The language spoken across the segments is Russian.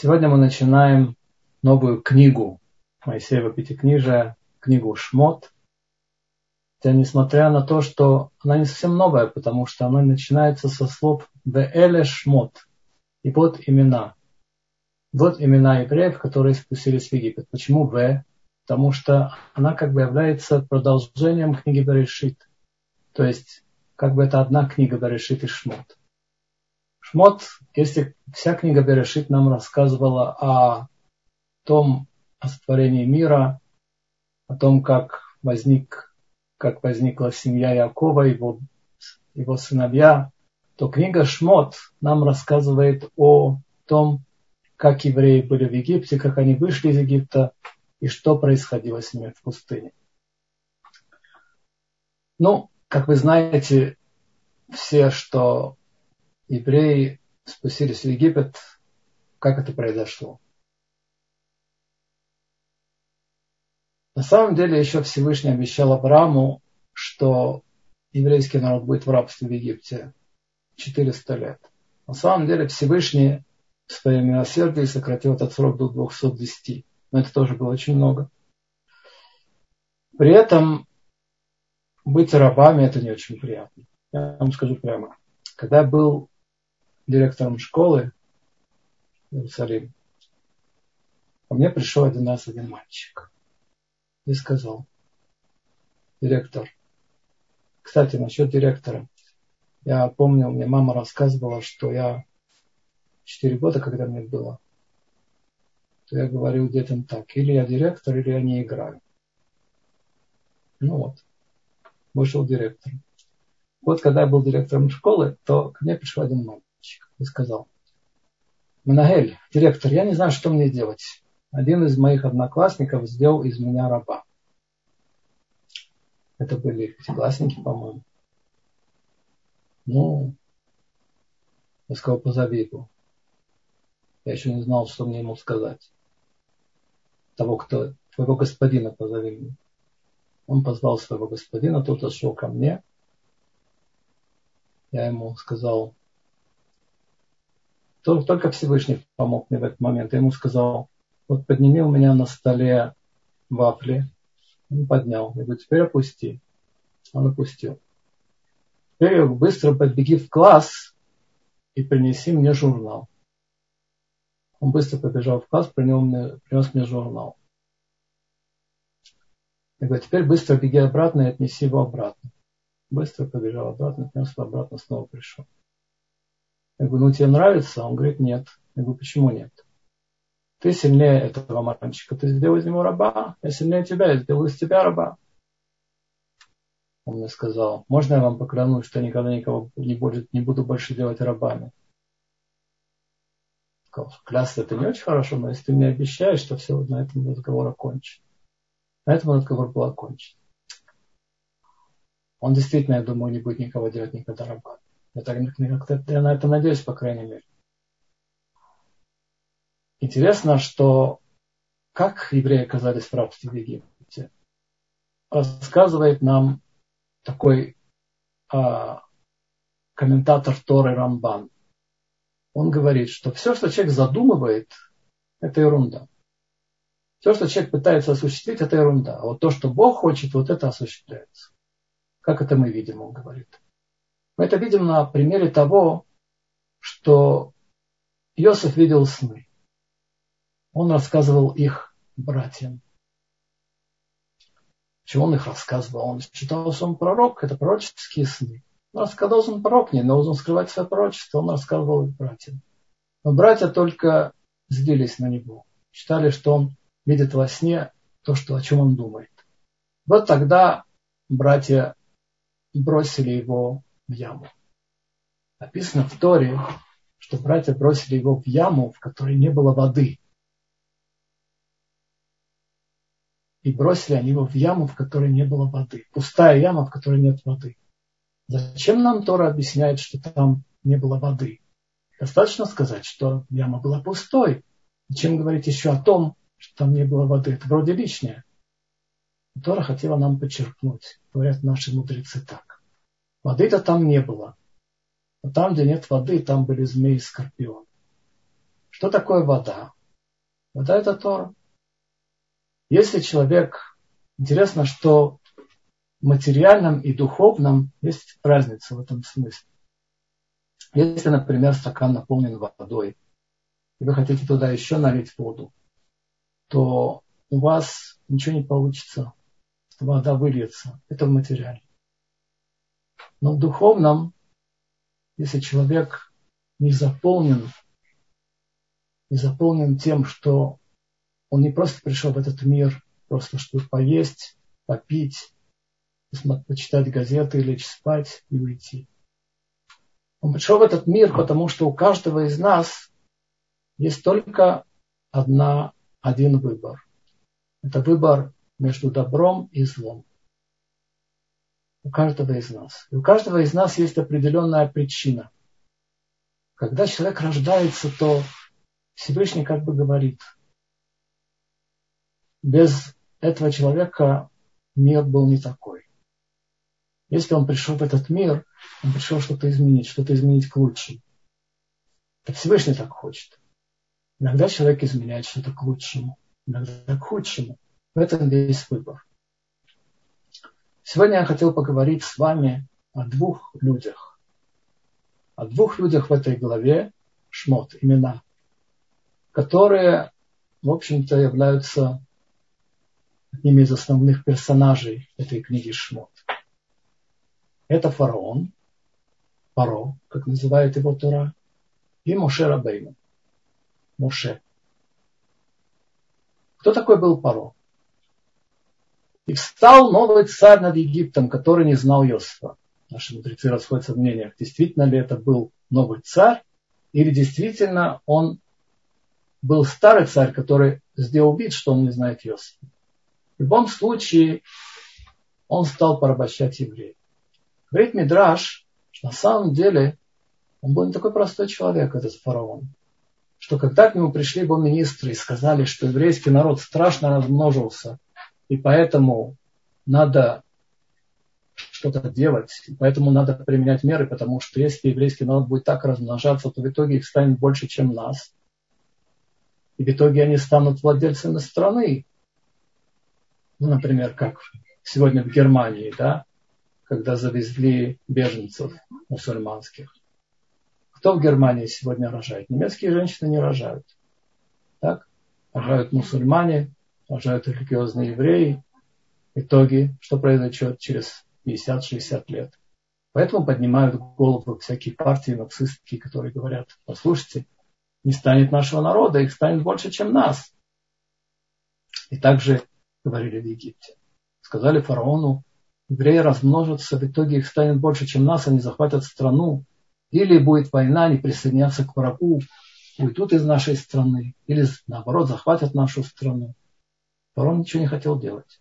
Сегодня мы начинаем новую книгу Моисеева Пятикнижия, книгу Шмот. Хотя, несмотря на то, что она не совсем новая, потому что она начинается со слов «Веэле Шмот» и вот имена. Вот имена евреев, которые спустились в Египет. Почему «В»? Потому что она как бы является продолжением книги Берешит. То есть, как бы это одна книга Берешит и Шмот. Шмот, если вся книга Берешит нам рассказывала о том, о сотворении мира, о том, как возник, как возникла семья Якова, его, его сыновья, то книга Шмот нам рассказывает о том, как евреи были в Египте, как они вышли из Египта и что происходило с ними в пустыне. Ну, как вы знаете, все, что евреи спустились в Египет, как это произошло. На самом деле еще Всевышний обещал Аврааму, что еврейский народ будет в рабстве в Египте 400 лет. На самом деле Всевышний в своем милосердии сократил этот срок до 210. Но это тоже было очень много. При этом быть рабами это не очень приятно. Я вам скажу прямо. Когда я был директором школы в Иерусалиме, ко мне пришел один раз один мальчик и сказал, директор, кстати, насчет директора, я помню, мне мама рассказывала, что я 4 года, когда мне было, то я говорил детям так, или я директор, или я не играю. Ну вот, вышел директор. Вот когда я был директором школы, то ко мне пришел один мальчик и сказал, Манагель, директор, я не знаю, что мне делать. Один из моих одноклассников сделал из меня раба. Это были пятиклассники, по-моему. Ну, я сказал, позови его. Я еще не знал, что мне ему сказать. Того, кто, твоего господина позови мне. Он позвал своего господина, тот зашел ко мне. Я ему сказал, только Всевышний помог мне в этот момент. Я ему сказал, вот подними у меня на столе вафли. Он поднял. Я говорю, теперь опусти. Он опустил. Теперь быстро подбеги в класс и принеси мне журнал. Он быстро побежал в класс, принес мне, принес мне журнал. Я говорю, теперь быстро беги обратно и отнеси его обратно. Быстро побежал обратно, принес его обратно, снова пришел. Я говорю, ну тебе нравится? Он говорит, нет. Я говорю, почему нет? Ты сильнее этого мальчика, ты сделал из него раба. Я сильнее тебя, я сделал из тебя раба. Он мне сказал, можно я вам поклянусь, что никогда никого не, будет, не буду больше делать рабами? Сказал, клясться это не очень хорошо, но если ты мне обещаешь, что все, на этом разговор окончен. На этом разговор был окончен. Он действительно, я думаю, не будет никого делать никогда рабами. Я, так, я на это надеюсь, по крайней мере. Интересно, что как евреи оказались в рабстве в Египте, рассказывает нам такой а, комментатор Торы Рамбан. Он говорит, что все, что человек задумывает, это ерунда. Все, что человек пытается осуществить, это ерунда. А вот то, что Бог хочет, вот это осуществляется. Как это мы видим, он говорит. Мы это видим на примере того, что Иосиф видел сны. Он рассказывал их братьям. Чего он их рассказывал? Он считал, что он пророк, это пророческие сны. Он рассказал, что он пророк, не должен скрывать свое пророчество, он рассказывал их братьям. Но братья только злились на него. Считали, что он видит во сне то, что, о чем он думает. Вот тогда братья бросили его в яму. Написано в Торе, что братья бросили его в яму, в которой не было воды. И бросили они его в яму, в которой не было воды. Пустая яма, в которой нет воды. Зачем нам Тора объясняет, что там не было воды? Достаточно сказать, что яма была пустой. Зачем говорить еще о том, что там не было воды? Это вроде лишнее. Тора хотела нам подчеркнуть, говорят наши мудрецы так. Воды-то там не было. Но там, где нет воды, там были змеи и скорпионы. Что такое вода? Вода – это Тора. Если человек... Интересно, что в материальном и духовном есть разница в этом смысле. Если, например, стакан наполнен водой, и вы хотите туда еще налить воду, то у вас ничего не получится. Вода выльется. Это в материале. Но в духовном, если человек не заполнен, не заполнен тем, что он не просто пришел в этот мир, просто чтобы поесть, попить, почитать газеты, лечь спать и уйти. Он пришел в этот мир, потому что у каждого из нас есть только одна, один выбор. Это выбор между добром и злом. У каждого из нас. И у каждого из нас есть определенная причина. Когда человек рождается, то Всевышний как бы говорит, без этого человека мир был не такой. Если он пришел в этот мир, он пришел что-то изменить, что-то изменить к лучшему. Так Всевышний так хочет. Иногда человек изменяет что-то к лучшему, иногда к худшему. В этом весь выбор. Сегодня я хотел поговорить с вами о двух людях. О двух людях в этой главе Шмот, имена, которые, в общем-то, являются одними из основных персонажей этой книги Шмот. Это фараон, Паро, как называет его Тора, и Моше Рабейну. Моше. Кто такой был Паро? И встал новый царь над Египтом, который не знал Иосифа. Наши мудрецы расходятся в мнениях, действительно ли это был новый царь, или действительно он был старый царь, который сделал вид, что он не знает Иосифа. В любом случае, он стал порабощать евреев. Говорит Мидраш, что на самом деле он был не такой простой человек, этот фараон. Что когда к нему пришли его министры и сказали, что еврейский народ страшно размножился, и поэтому надо что-то делать, и поэтому надо применять меры, потому что если еврейский народ будет так размножаться, то в итоге их станет больше, чем нас. И в итоге они станут владельцами страны. Ну, например, как сегодня в Германии, да, когда завезли беженцев мусульманских. Кто в Германии сегодня рожает? Немецкие женщины не рожают. Так? Рожают мусульмане, рожают религиозные евреи. В итоге, что произойдет через 50-60 лет? Поэтому поднимают голову всякие партии нацистские, которые говорят, послушайте, не станет нашего народа, их станет больше, чем нас. И также говорили в Египте. Сказали фараону, евреи размножатся, в итоге их станет больше, чем нас, они захватят страну, или будет война, они присоединятся к врагу, уйдут из нашей страны, или наоборот захватят нашу страну. Фараон ничего не хотел делать.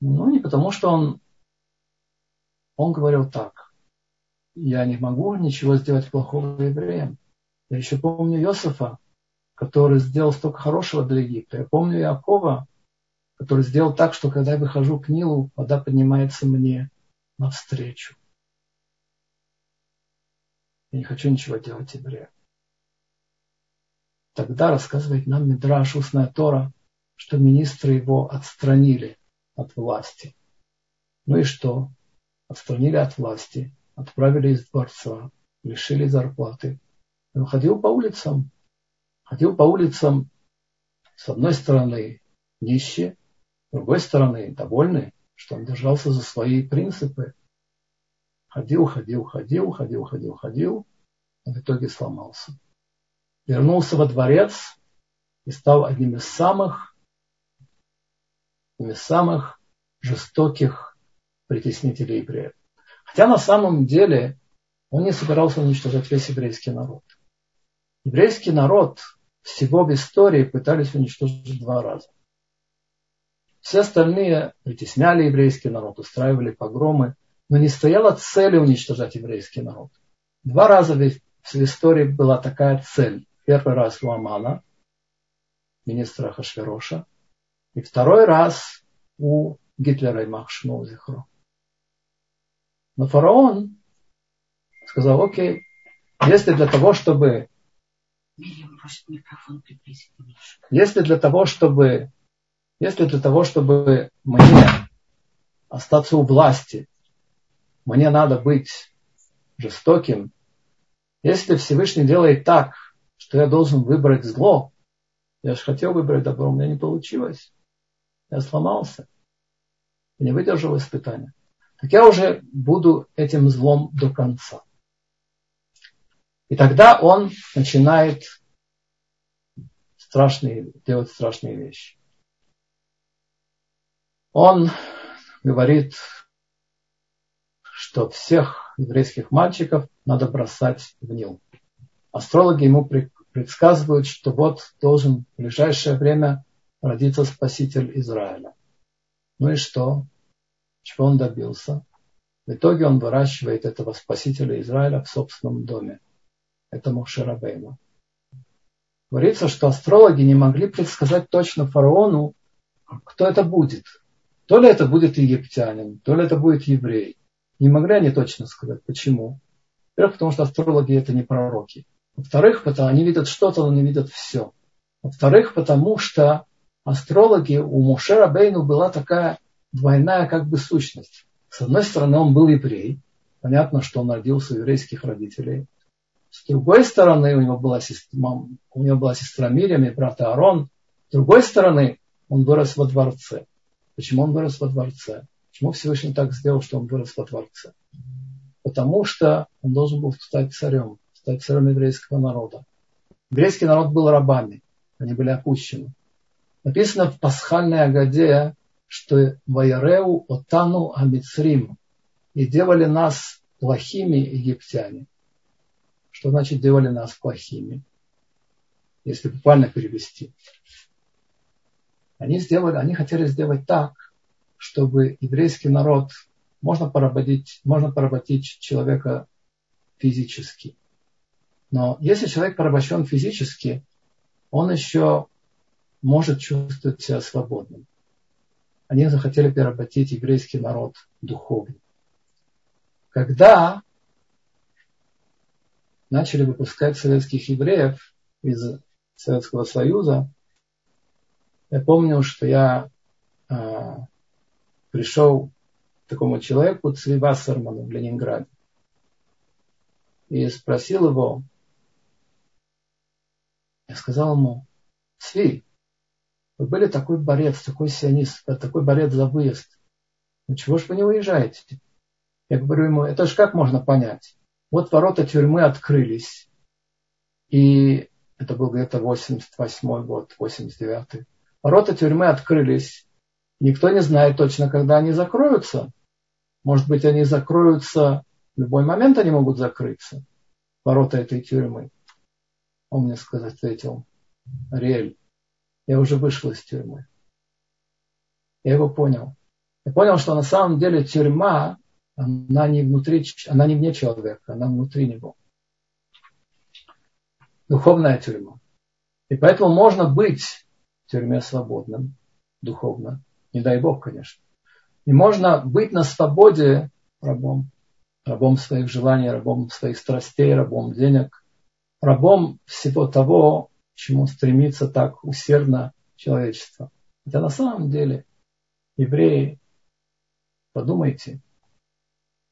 Ну, не потому, что он, он говорил так. Я не могу ничего сделать плохого евреям. Я еще помню Иосифа, который сделал столько хорошего для Египта. Я помню Якова, который сделал так, что когда я выхожу к Нилу, вода поднимается мне навстречу. Я не хочу ничего делать евреям. Тогда рассказывает нам Мидраш, устная Тора, что министры его отстранили от власти. Ну и что? Отстранили от власти, отправили из дворца, лишили зарплаты. Он ходил по улицам, ходил по улицам, с одной стороны, нищий, с другой стороны, довольный, что он держался за свои принципы. Ходил, ходил, ходил, ходил, ходил, ходил, а в итоге сломался. Вернулся во дворец и стал одним из самых, из самых жестоких притеснителей евреев. Хотя на самом деле он не собирался уничтожать весь еврейский народ. Еврейский народ всего в истории пытались уничтожить два раза. Все остальные притесняли еврейский народ, устраивали погромы, но не стояла цели уничтожать еврейский народ. Два раза в истории была такая цель. Первый раз у Амана, министра Хашвероша, и второй раз у Гитлера и Махшму Зихро. Но фараон сказал, окей, если для того, чтобы Если для того, чтобы, если для того, чтобы мне остаться у власти, мне надо быть жестоким, если Всевышний делает так, что я должен выбрать зло, я же хотел выбрать добро, у меня не получилось. Я сломался. Не выдержал испытания. Так я уже буду этим злом до конца. И тогда он начинает страшные, делать страшные вещи. Он говорит, что всех еврейских мальчиков надо бросать в Нил. Астрологи ему предсказывают, что вот должен в ближайшее время родиться Спаситель Израиля. Ну и что? Чего он добился? В итоге он выращивает этого Спасителя Израиля в собственном доме. Это Мушерабейну. Говорится, что астрологи не могли предсказать точно фараону, кто это будет. То ли это будет египтянин, то ли это будет еврей. Не могли они точно сказать. Почему? Во-первых, потому что астрологи это не пророки. Во-вторых, потому они видят что-то, но не видят все. Во-вторых, потому что астрологи у Мушера Бейну была такая двойная как бы сущность. С одной стороны, он был еврей. Понятно, что он родился у еврейских родителей. С другой стороны, у него была сестра, у него была сестра Мирьям и брат Аарон. С другой стороны, он вырос во дворце. Почему он вырос во дворце? Почему Всевышний так сделал, что он вырос во дворце? Потому что он должен был стать царем, стать царем еврейского народа. Еврейский народ был рабами, они были опущены. Написано в пасхальной Агаде, что Ваяреу Отану Амицрим и делали нас плохими египтяне. Что значит делали нас плохими? Если буквально перевести. Они сделали, они хотели сделать так, чтобы еврейский народ можно поработить, можно поработить человека физически. Но если человек порабощен физически, он еще может чувствовать себя свободным. Они захотели поработить еврейский народ духовно. Когда начали выпускать советских евреев из Советского Союза, я помню, что я э, пришел к такому человеку, Цви Вассерману в Ленинграде, и спросил его, я сказал ему, Цви, вы были такой борец, такой сионист, такой борец за выезд. Ну чего ж вы не уезжаете? Я говорю ему, это же как можно понять? Вот ворота тюрьмы открылись. И это был где-то 88 год, 89 Ворота тюрьмы открылись. Никто не знает точно, когда они закроются. Может быть, они закроются, в любой момент они могут закрыться, ворота этой тюрьмы. Он мне сказать, ответил, Ариэль, я уже вышел из тюрьмы. Я его понял. Я понял, что на самом деле тюрьма она не внутри, она не вне человека, она внутри него. Духовная тюрьма. И поэтому можно быть в тюрьме свободным, духовно. Не дай Бог, конечно. И можно быть на свободе рабом. Рабом своих желаний, рабом своих страстей, рабом денег, рабом всего того, чему стремится так усердно человечество. Хотя на самом деле евреи, подумайте,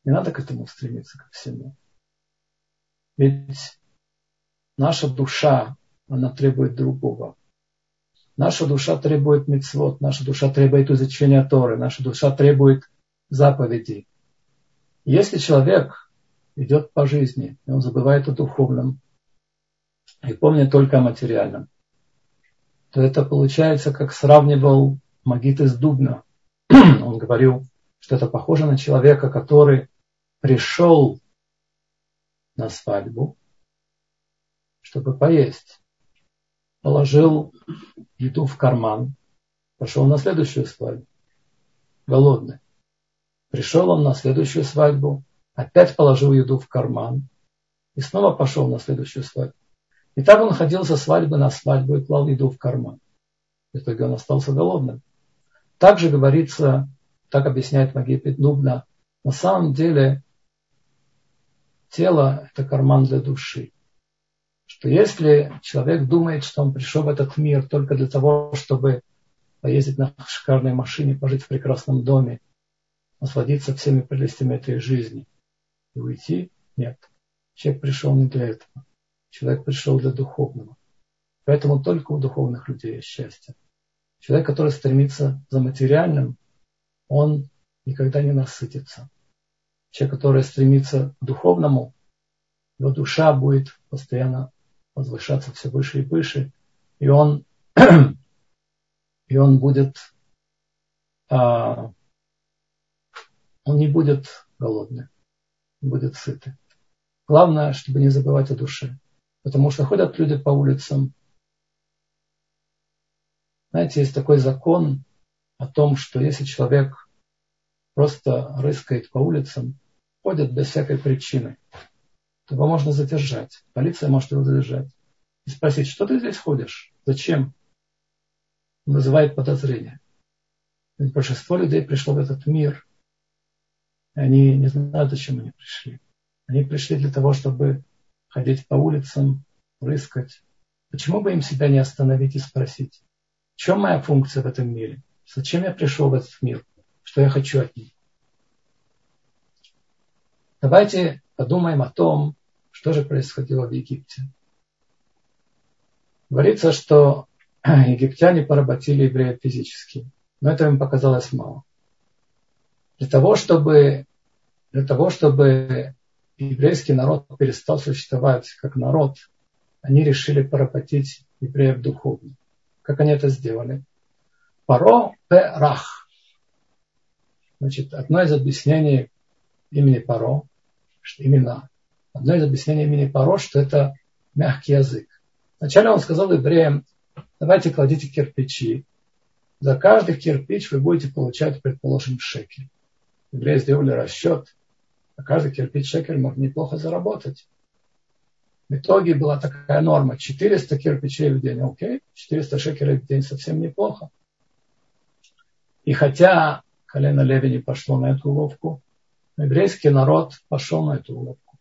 не надо к этому стремиться, ко всему. Ведь наша душа, она требует другого. Наша душа требует мецвод, наша душа требует изучения Торы, наша душа требует заповедей. Если человек идет по жизни, и он забывает о духовном, и помнит только о материальном, то это получается, как сравнивал Магит из Дубна. Он говорил, что это похоже на человека, который пришел на свадьбу, чтобы поесть. Положил еду в карман, пошел на следующую свадьбу. Голодный. Пришел он на следующую свадьбу, опять положил еду в карман и снова пошел на следующую свадьбу. И так он ходил со свадьбы на свадьбу и клал еду в карман. В итоге он остался голодным. Также говорится, так объясняет Магипит Нубна, на самом деле Тело – это карман для души. что если человек думает, что он пришел в этот мир только для того, чтобы поездить на шикарной машине, пожить в прекрасном доме, насладиться всеми прелестями этой жизни и уйти, нет. Человек пришел не для этого. Человек пришел для духовного. Поэтому только у духовных людей есть счастье. Человек, который стремится за материальным, он никогда не насытится. Человек, который стремится к духовному, его душа будет постоянно возвышаться все выше и выше, и он, и он будет, а, он не будет голодный, будет сытый. Главное, чтобы не забывать о душе. Потому что ходят люди по улицам. Знаете, есть такой закон о том, что если человек просто рыскает по улицам, ходит без всякой причины, то его можно задержать. Полиция может его задержать. И спросить, что ты здесь ходишь? Зачем? вызывает подозрение. Ведь большинство людей пришло в этот мир, и они не знают, зачем они пришли. Они пришли для того, чтобы ходить по улицам, рыскать. Почему бы им себя не остановить и спросить, в чем моя функция в этом мире? Зачем я пришел в этот мир? Что я хочу от них? Давайте подумаем о том, что же происходило в Египте. Говорится, что египтяне поработили евреев физически, но это им показалось мало. Для того, чтобы, для того, чтобы еврейский народ перестал существовать как народ, они решили поработить евреев духовно. Как они это сделали? Паро Перах. Значит, одно из объяснений имени Паро, что именно одно из объяснений имени Паро, что это мягкий язык. Вначале он сказал евреям, давайте кладите кирпичи. За каждый кирпич вы будете получать, предположим, шекель. Евреи сделали расчет, каждый кирпич шекель мог неплохо заработать. В итоге была такая норма. 400 кирпичей в день, окей, 400 шекелей в день совсем неплохо. И хотя колено Леви не пошло на эту уловку, еврейский народ пошел на эту уловку.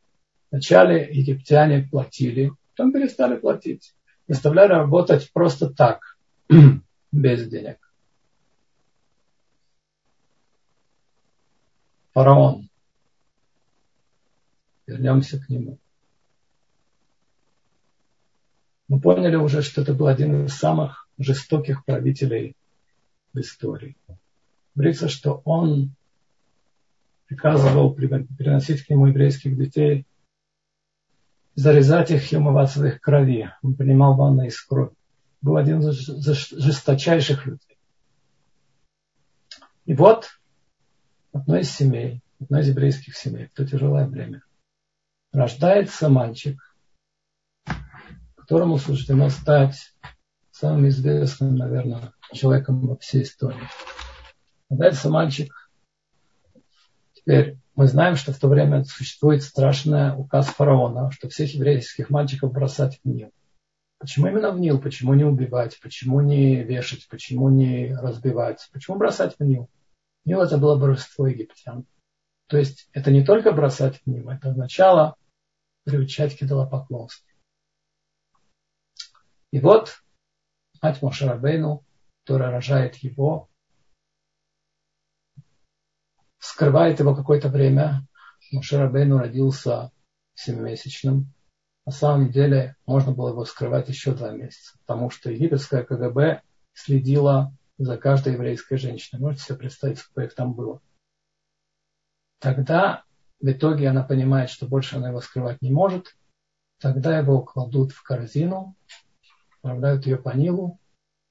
Вначале египтяне платили, потом перестали платить. Заставляли работать просто так, без денег. Фараон Вернемся к нему. Мы поняли уже, что это был один из самых жестоких правителей в истории. Говорится, что он приказывал приносить к нему еврейских детей, зарезать их и умывать в их крови. Он принимал ванны из крови. Был один из жесточайших людей. И вот одной из семей, одной из еврейских семей, в то тяжелое время, рождается мальчик, которому суждено стать самым известным, наверное, человеком во всей истории. Рождается мальчик. Теперь мы знаем, что в то время существует страшный указ фараона, что всех еврейских мальчиков бросать в Нил. Почему именно в Нил? Почему не убивать? Почему не вешать? Почему не разбивать? Почему бросать в Нил? Нил это было божество египтян. То есть это не только бросать в Нил, это означало приучать к идолопоклонству. И вот мать Мошарабейну, которая рожает его, скрывает его какое-то время. Мошарабейну родился семимесячным. На самом деле можно было его скрывать еще два месяца, потому что египетская КГБ следила за каждой еврейской женщиной. Можете себе представить, сколько их там было. Тогда в итоге она понимает, что больше она его скрывать не может. Тогда его кладут в корзину, отправляют ее по Нилу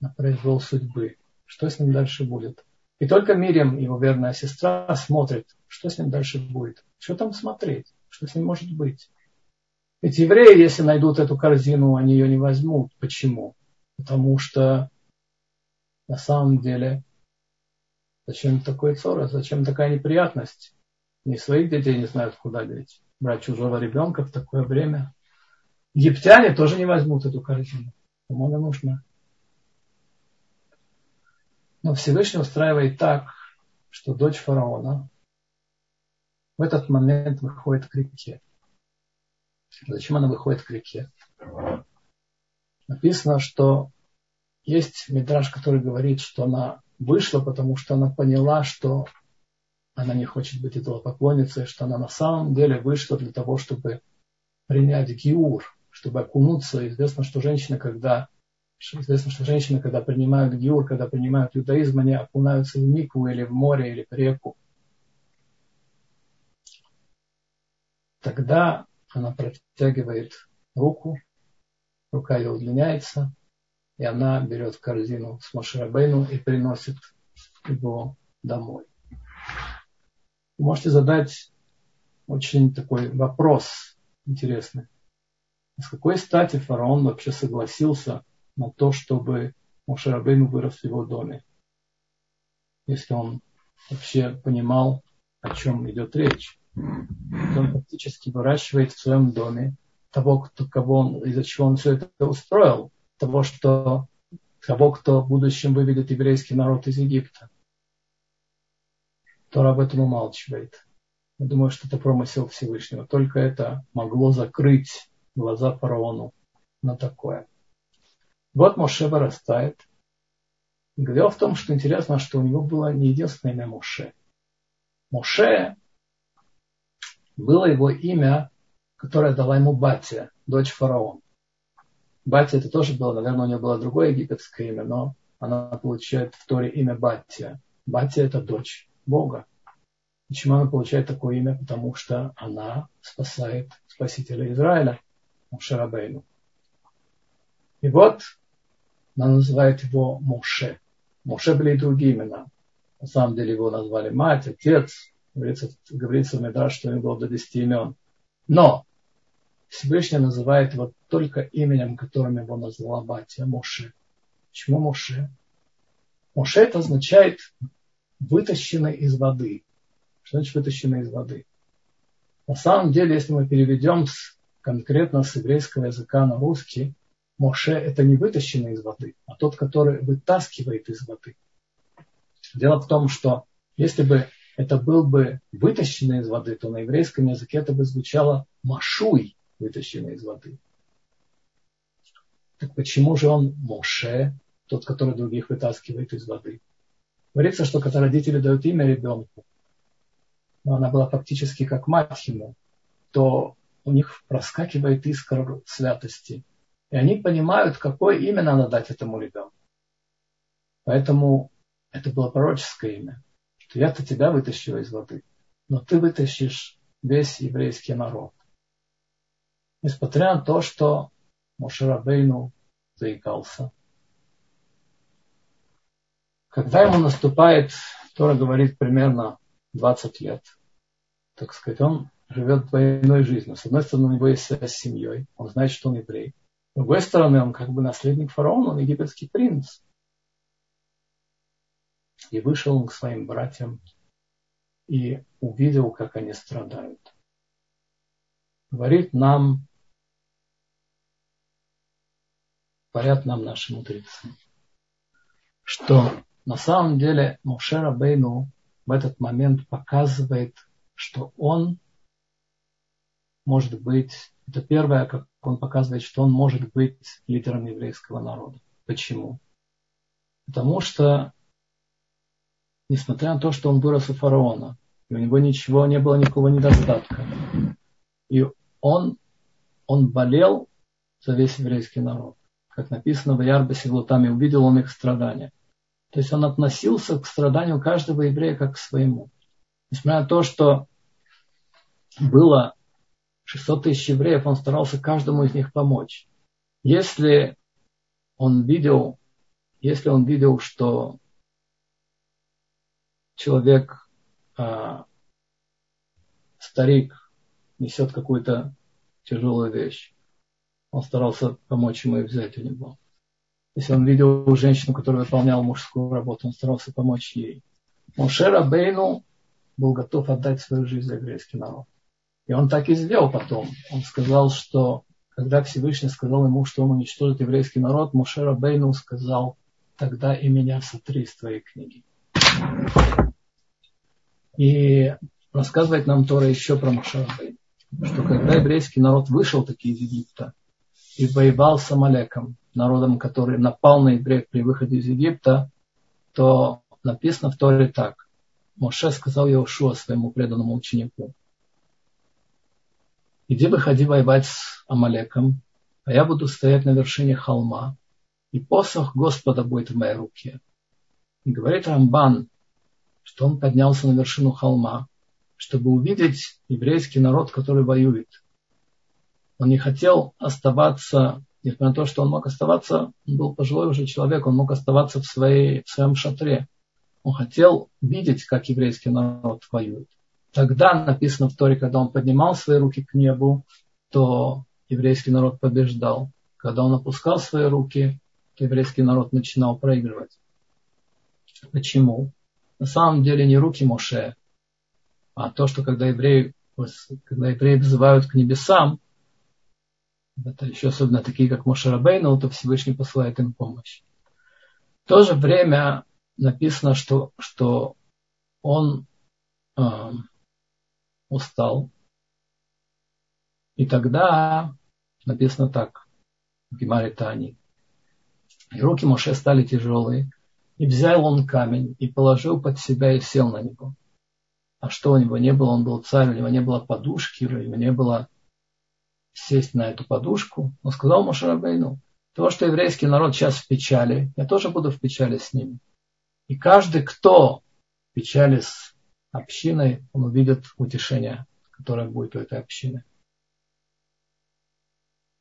на произвол судьбы. Что с ним дальше будет? И только Мириам, его верная сестра, смотрит, что с ним дальше будет. Что там смотреть? Что с ним может быть? Ведь евреи, если найдут эту корзину, они ее не возьмут. Почему? Потому что на самом деле зачем такой ссора, зачем такая неприятность? Ни своих детей не знают, куда деть. Брать чужого ребенка в такое время. Египтяне тоже не возьмут эту корзину. Кому она нужна? Но Всевышний устраивает так, что дочь фараона в этот момент выходит к реке. Зачем она выходит к реке? Написано, что есть метраж, который говорит, что она вышла, потому что она поняла, что она не хочет быть идолопоклонницей, что она на самом деле вышла для того, чтобы принять гиур, чтобы окунуться. Известно, что женщины, когда известно, что женщины, когда принимают гиур, когда принимают иудаизм, они окунаются в микву или в море, или в реку. Тогда она протягивает руку, рука ее удлиняется, и она берет корзину с Маширабейну и приносит его домой. Вы можете задать очень такой вопрос интересный. С какой стати фараон вообще согласился на то, чтобы Мушарабейну вырос в его доме? Если он вообще понимал, о чем идет речь. Он фактически выращивает в своем доме того, кто, кого он, из-за чего он все это устроил, того, что того, кто в будущем выведет еврейский народ из Египта. Тора об этом умалчивает. Я думаю, что это промысел Всевышнего. Только это могло закрыть глаза фараону на такое. Вот Моше вырастает. Дело в том, что интересно, что у него было не единственное имя Моше. Моше было его имя, которое дала ему Батия, дочь фараона. Батия это тоже было, наверное, у нее было другое египетское имя, но она получает в Торе имя Батия. Батия это дочь Бога. Почему она получает такое имя? Потому что она спасает спасителя Израиля, Мушарабейну. И вот она называет его Моше. Моше были и другие имена. На самом деле его назвали мать, отец. Говорится, говорится в Медраж, что у него было до 10 имен. Но Всевышний называет его только именем, которым его назвала Батя Моше. Почему Моше? Моше это означает вытащенный из воды. Что значит вытащенный из воды? На самом деле, если мы переведем с, конкретно с еврейского языка на русский, Моше это не вытащенный из воды, а тот, который вытаскивает из воды. Дело в том, что если бы это был бы вытащенный из воды, то на еврейском языке это бы звучало машуй, вытащенный из воды. Так почему же он Моше, тот, который других вытаскивает из воды? Говорится, что когда родители дают имя ребенку, но она была фактически как мать ему, то у них проскакивает искра святости. И они понимают, какое имя надо дать этому ребенку. Поэтому это было пророческое имя. Что я-то тебя вытащила из воды, но ты вытащишь весь еврейский народ несмотря на то, что Мошерабейну заикался. Когда ему наступает, Тора говорит, примерно 20 лет, так сказать, он живет двойной жизнью. С одной стороны, у него есть связь с семьей, он знает, что он еврей. С другой стороны, он как бы наследник фараона, он египетский принц. И вышел он к своим братьям и увидел, как они страдают. Говорит нам говорят нам наши мудрецы, что на самом деле Мушера Бейну в этот момент показывает, что он может быть, это первое, как он показывает, что он может быть лидером еврейского народа. Почему? Потому что, несмотря на то, что он вырос у фараона, и у него ничего, не было никакого недостатка, и он, он болел за весь еврейский народ как написано в Ярбасе Глутами, увидел он их страдания. То есть он относился к страданию каждого еврея как к своему. Несмотря на то, что было 600 тысяч евреев, он старался каждому из них помочь. Если он видел, если он видел, что человек, а, старик, несет какую-то тяжелую вещь, он старался помочь ему и взять у него. Если он видел женщину, которая выполняла мужскую работу, он старался помочь ей. Мошера Бейну был готов отдать свою жизнь за еврейский народ. И он так и сделал потом. Он сказал, что когда Всевышний сказал ему, что он уничтожит еврейский народ, Мушера Бейну сказал, тогда и меня сотри из твоей книги. И рассказывает нам Тора еще про Мушера Бейну. что когда еврейский народ вышел таки из Египта и воевал с Амалеком, народом, который напал на евреев при выходе из Египта, то написано в Торе так. Моше сказал Иошуа своему преданному ученику. Иди выходи воевать с Амалеком, а я буду стоять на вершине холма, и посох Господа будет в моей руке. И говорит Рамбан, что он поднялся на вершину холма, чтобы увидеть еврейский народ, который воюет. Он не хотел оставаться, несмотря на то, что он мог оставаться, он был пожилой уже человек, он мог оставаться в, своей, в своем шатре. Он хотел видеть, как еврейский народ воюет. Тогда написано в Торе, когда он поднимал свои руки к небу, то еврейский народ побеждал. Когда он опускал свои руки, то еврейский народ начинал проигрывать. Почему? На самом деле не руки Моше, а то, что когда евреи, когда евреи взывают к небесам, это еще особенно такие, как Моше Рабейну, то Всевышний посылает им помощь. В то же время написано, что, что он э, устал. И тогда написано так в Гемаре Тани. И руки Моше стали тяжелые, и взял он камень и положил под себя и сел на него. А что у него не было? Он был царь, у него не было подушки, у него не было сесть на эту подушку. Он сказал Мушарабейну, то, что еврейский народ сейчас в печали, я тоже буду в печали с ними. И каждый, кто в печали с общиной, он увидит утешение, которое будет у этой общины.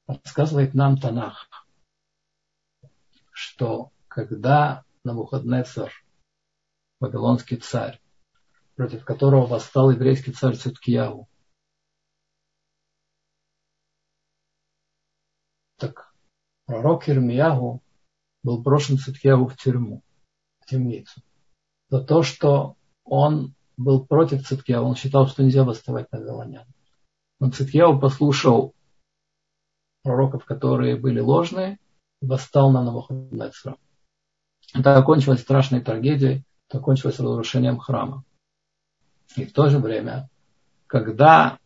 Рассказывает нам Танах, что когда Навуходнецар, вавилонский царь, против которого восстал еврейский царь Циткияву. Так пророк Ирмиягу был брошен Циткияву в тюрьму, в темницу, за то, что он был против Циткияву, он считал, что нельзя восставать на вавилонян. Но Циткияву послушал пророков, которые были ложные, и восстал на Навуходнецара. Это окончилось страшной трагедией, это окончилось разрушением храма. И в то же время, когда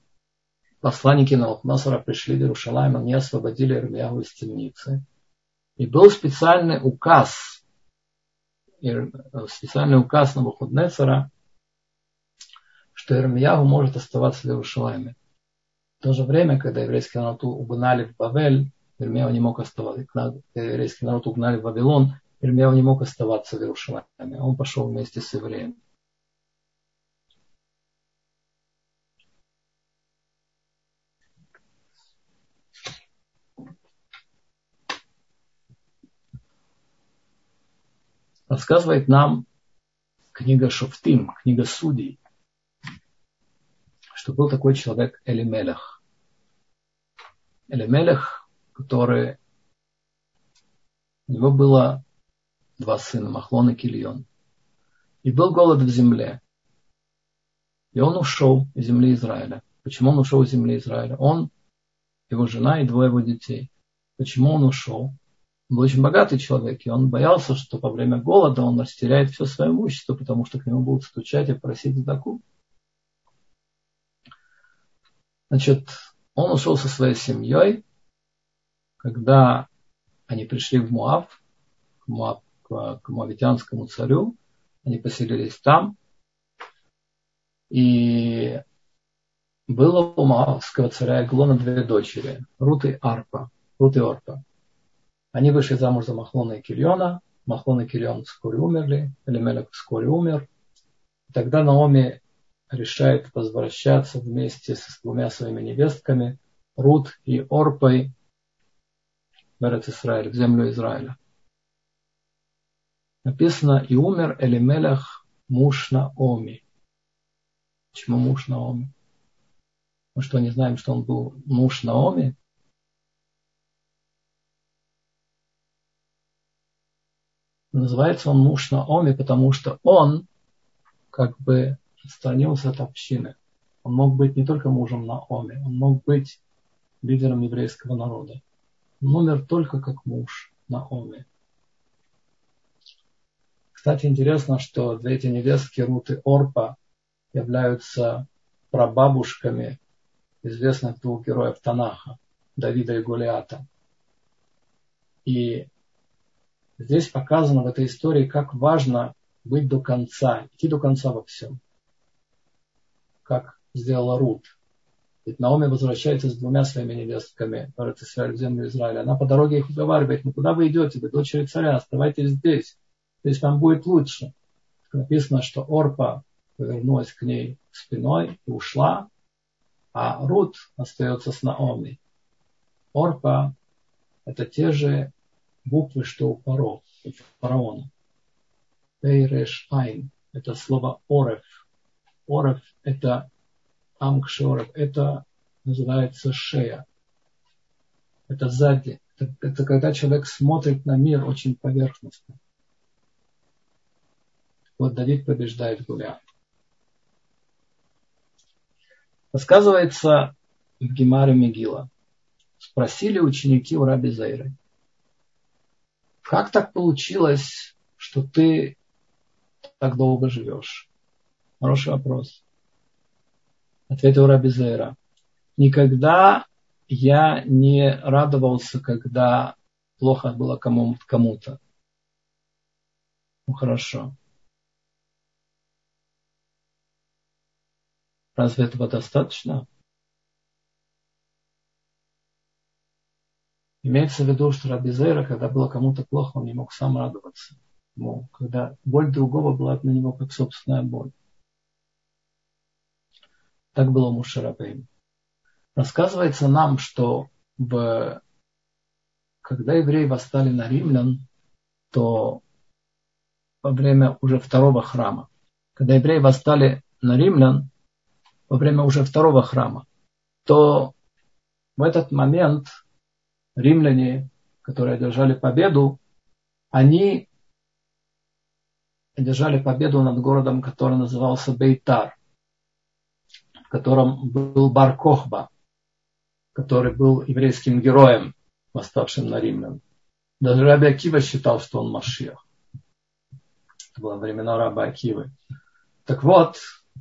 посланники Навуходоносора пришли в Иерушалаим, они освободили Ирмиягу из темницы. И был специальный указ, специальный указ Навуходоносора, что Ирмиягу может оставаться в Иерушалайме. В то же время, когда еврейский народ угнали в Бавель, Ирмиягу не мог оставаться. Когда еврейский народ угнали в Вавилон, Ирмияу не мог оставаться в Иерушалайме. Он пошел вместе с евреем. Рассказывает нам книга Шофтим, книга Судей, что был такой человек Элимелех. Элимелех, который у него было два сына, Махлон и Кильон. И был голод в земле. И он ушел из земли Израиля. Почему он ушел из земли Израиля? Он, его жена и двое его детей. Почему он ушел? Он был очень богатый человек, и он боялся, что во время голода он растеряет все свое имущество, потому что к нему будут стучать и просить задаку. Значит, он ушел со своей семьей, когда они пришли в Муав, Муав к, к Моавитянскому царю. Они поселились там. И было у Моавского царя Эглона две дочери, Рут и Арпа, Рут и Орпа. Они вышли замуж за Махлона и Кильона. Махлон и Кильон вскоре умерли, Элемелек вскоре умер. И тогда Наоми решает возвращаться вместе с двумя своими невестками, Рут и Орпой, в Израиль, в землю Израиля написано «И умер Элимелех муж Наоми». Почему муж Наоми? Мы что, не знаем, что он был муж Наоми? Называется он муж Наоми, потому что он как бы отстранился от общины. Он мог быть не только мужем Наоми, он мог быть лидером еврейского народа. Он умер только как муж Наоми. Кстати, интересно, что две эти невестки Рут и Орпа являются прабабушками известных двух героев Танаха, Давида и Гулиата. И здесь показано в этой истории, как важно быть до конца, идти до конца во всем. Как сделала Рут. Ведь Наоми возвращается с двумя своими невестками в землю Израиля. Она по дороге их уговаривает, ну куда вы идете, вы дочери царя, оставайтесь здесь. Здесь вам будет лучше. Написано, что Орпа повернулась к ней спиной и ушла, а Рут остается с Наоми. Орпа – это те же буквы, что у Паро, у фараона. Пейреш Айн – это слово Орев. Орев – это Амкшорев – это называется шея. Это сзади. Это, это когда человек смотрит на мир очень поверхностно. Вот Давид побеждает Гулиат. Рассказывается в Гемаре Мегила. Спросили ученики у Раби Зайры. Как так получилось, что ты так долго живешь? Хороший вопрос. Ответил Раби Зайра. Никогда я не радовался, когда плохо было кому-то. Ну хорошо. Разве этого достаточно? Имеется в виду, что Рабизера, когда было кому-то плохо, он не мог сам радоваться. Ему, когда боль другого была для него как собственная боль. Так было у Мушарабейм. Рассказывается нам, что в... когда евреи восстали на римлян, то во время уже второго храма, когда евреи восстали на римлян, во время уже второго храма, то в этот момент римляне, которые одержали победу, они одержали победу над городом, который назывался Бейтар, в котором был Бар Кохба, который был еврейским героем, восставшим на римлян. Даже Раби Акива считал, что он Машиах. Это было времена раба Акивы. Так вот,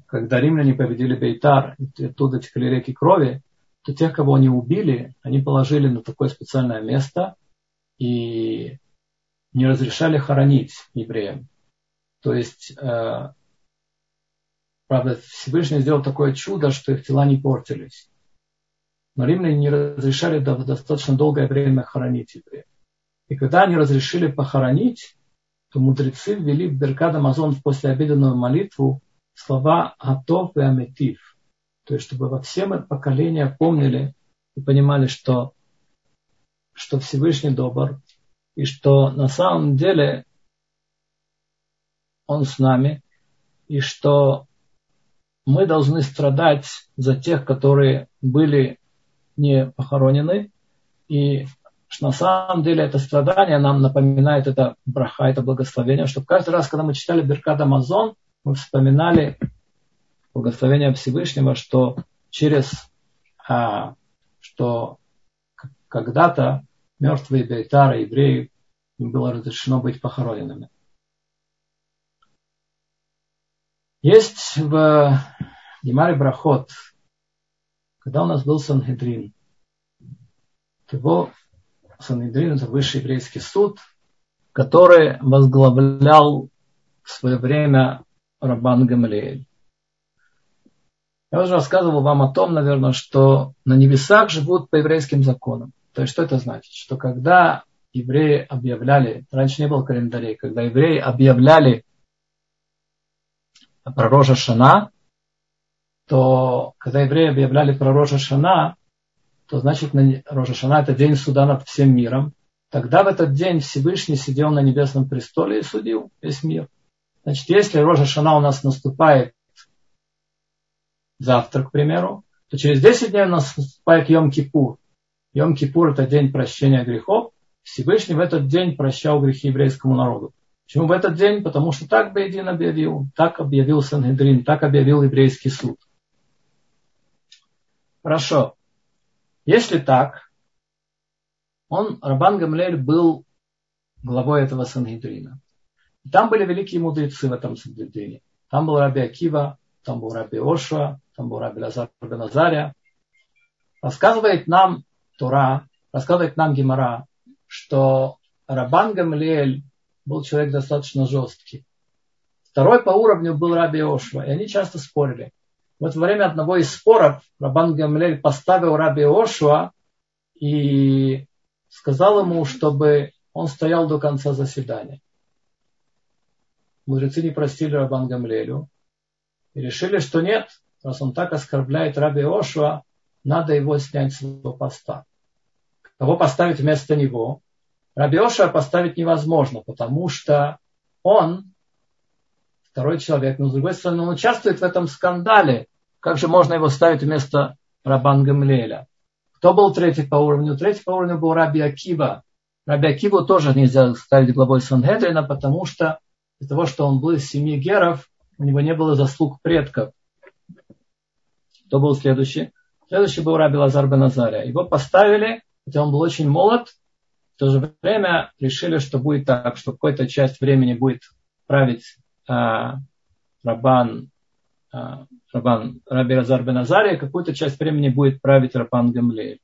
когда римляне победили Бейтар, и оттуда текли реки крови, то тех, кого они убили, они положили на такое специальное место и не разрешали хоронить евреям. То есть, э, правда, Всевышний сделал такое чудо, что их тела не портились. Но римляне не разрешали достаточно долгое время хоронить евреев. И когда они разрешили похоронить, то мудрецы ввели в Беркад Амазон в послеобеденную молитву слова «Атов» и «Аметив». То есть, чтобы во все поколения помнили и понимали, что, что Всевышний добр, и что на самом деле Он с нами, и что мы должны страдать за тех, которые были не похоронены, и что на самом деле это страдание нам напоминает это браха, это благословение, что каждый раз, когда мы читали Беркат Амазон, мы вспоминали благословение Всевышнего, что через а, что когда-то мертвые бейтары, евреи, им было разрешено быть похороненными. Есть в Гемаре Брахот, когда у нас был Сангедрин, его Сангедрин это высший еврейский суд, который возглавлял в свое время Рабан Гамлеэль. Я уже рассказывал вам о том, наверное, что на небесах живут по еврейским законам. То есть что это значит? Что когда евреи объявляли, раньше не было календарей, когда евреи объявляли про Рожа Шана, то когда евреи объявляли про Рожа Шана, то значит на Рожа Шана это день суда над всем миром. Тогда в этот день Всевышний сидел на небесном престоле и судил весь мир. Значит, если Рожа Шана у нас наступает завтра, к примеру, то через 10 дней у нас наступает Йом-Кипур. Йом-Кипур – это день прощения грехов. Всевышний в этот день прощал грехи еврейскому народу. Почему в этот день? Потому что так Бейдин объявил, так объявил Сангедрин, так объявил еврейский суд. Хорошо. Если так, он, Рабан Гамлель, был главой этого Сангедрина. И там были великие мудрецы в этом соблюдении. Там был Раби Акива, там был Раби Ошва, там был Раби Лазар Беназаря. Рассказывает нам Тура, рассказывает нам Гемора, что Рабан Гамлиэль был человек достаточно жесткий. Второй по уровню был Раби Ошва, и они часто спорили. Вот во время одного из споров Рабан Гамлель поставил Раби Ошва и сказал ему, чтобы он стоял до конца заседания. Мудрецы не простили Рабан Гамлелю и решили, что нет, раз он так оскорбляет Раби Ошва, надо его снять с его поста. Кого поставить вместо него? Раби Ошва поставить невозможно, потому что он второй человек, но с другой стороны он участвует в этом скандале. Как же можно его ставить вместо Рабан Гамлеля? Кто был третий по уровню? Третий по уровню был Раби Акива. Раби Акиву тоже нельзя ставить главой Сангедрина, потому что из-за того, что он был из семьи геров, у него не было заслуг предков. Кто был следующий? Следующий был Раби Лазар Беназария. Его поставили, хотя он был очень молод, в то же время решили, что будет так, что какая-то часть времени будет править а, Рабан, а, Рабан Раби Лазар Беназария, какую-то часть времени будет править Рабан Гамлеэль.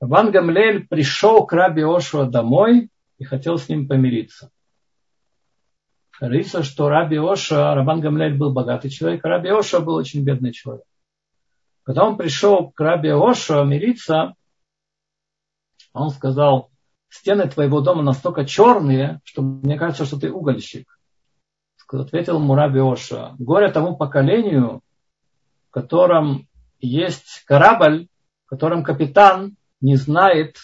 Рабан Гамлеэль пришел к Раби Ошуа домой и хотел с ним помириться. Говорится, что Раби Оша, Рабан Гамлель был богатый человек, а Раби Оша был очень бедный человек. Когда он пришел к Раби Оша мириться, он сказал, стены твоего дома настолько черные, что мне кажется, что ты угольщик. Ответил ему Раби Оша, горе тому поколению, в котором есть корабль, в котором капитан не знает,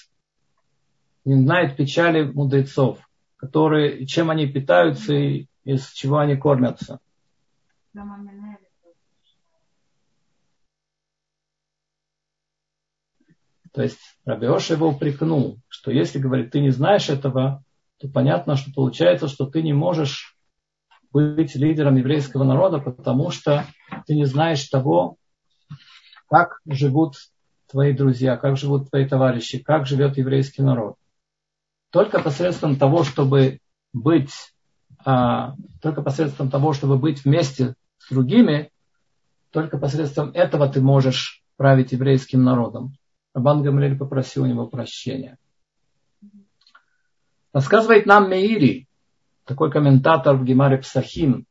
не знает печали мудрецов которые, чем они питаются и из чего они кормятся. То есть Рабиоша его упрекнул, что если, говорит, ты не знаешь этого, то понятно, что получается, что ты не можешь быть лидером еврейского народа, потому что ты не знаешь того, как живут твои друзья, как живут твои товарищи, как живет еврейский народ только посредством того, чтобы быть, а, только посредством того, чтобы быть вместе с другими, только посредством этого ты можешь править еврейским народом. Рабан Гамлель попросил у него прощения. Рассказывает нам Меири, такой комментатор в Гемаре Псахим,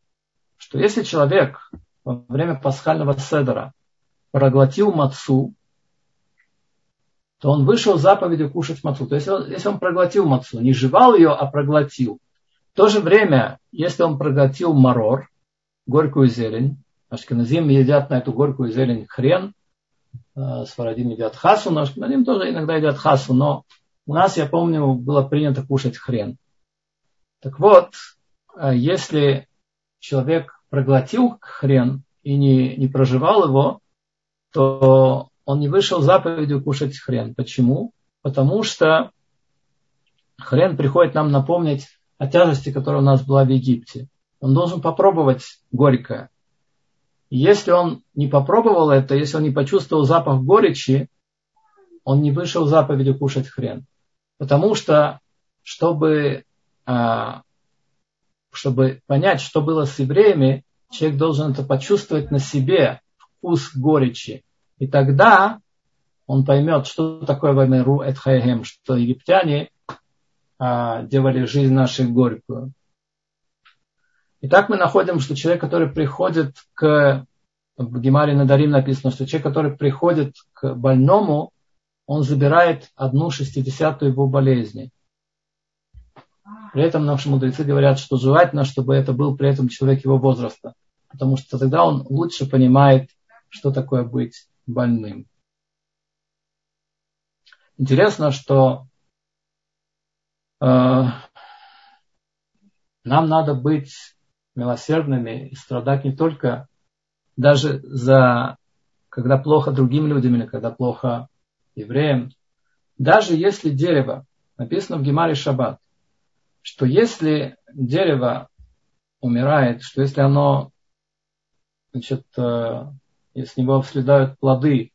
что если человек во время пасхального седера проглотил мацу, то он вышел заповедью кушать мацу. То есть, если он проглотил мацу, не жевал ее, а проглотил. В то же время, если он проглотил марор, горькую зелень, ашкеназим едят на эту горькую зелень хрен, э, сварадим едят хасу, но ашкеназим тоже иногда едят хасу, но у нас, я помню, было принято кушать хрен. Так вот, э, если человек проглотил хрен и не, не проживал его, то он не вышел заповедью кушать хрен. Почему? Потому что хрен приходит нам напомнить о тяжести, которая у нас была в Египте. Он должен попробовать горькое. Если он не попробовал это, если он не почувствовал запах горечи, он не вышел заповедью кушать хрен. Потому что, чтобы, а, чтобы понять, что было с евреями, человек должен это почувствовать на себе, вкус горечи. И тогда он поймет, что такое Ваймеру Эдхайхем, что египтяне а, делали жизнь нашу горькую. Итак, мы находим, что человек, который приходит к в Гемаре Надарим написано, что человек, который приходит к больному, он забирает одну шестидесятую его болезни. При этом наши мудрецы говорят, что желательно, чтобы это был при этом человек его возраста, потому что тогда он лучше понимает, что такое быть больным. Интересно, что э, нам надо быть милосердными и страдать не только даже за когда плохо другим людям или когда плохо евреям. Даже если дерево, написано в Гемаре Шаббат, что если дерево умирает, что если оно значит, э, и с него следуют плоды,